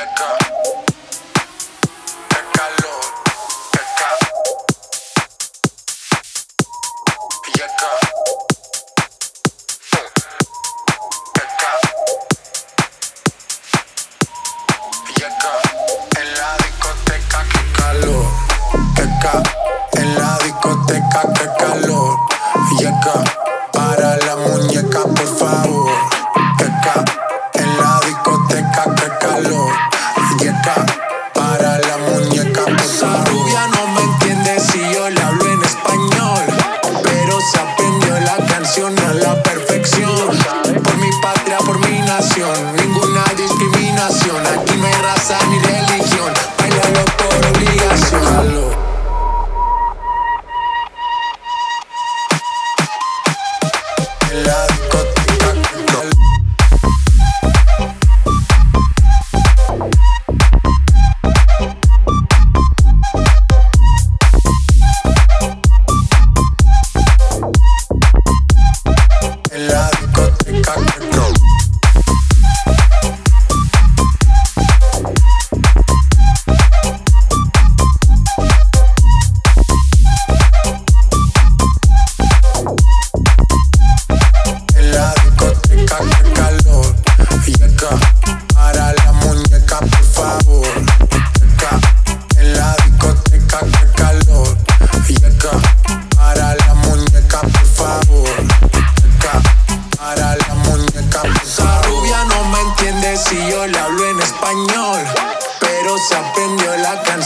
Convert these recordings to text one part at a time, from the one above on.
Check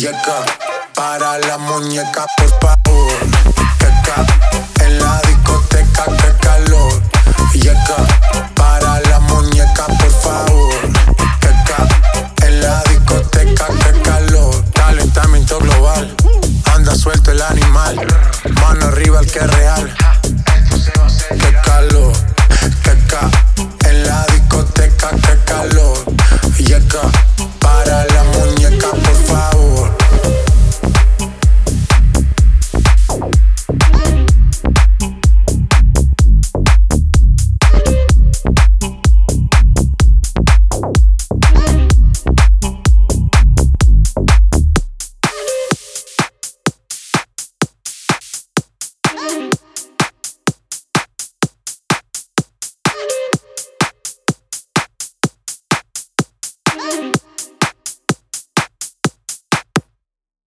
Llega para la muñeca por favor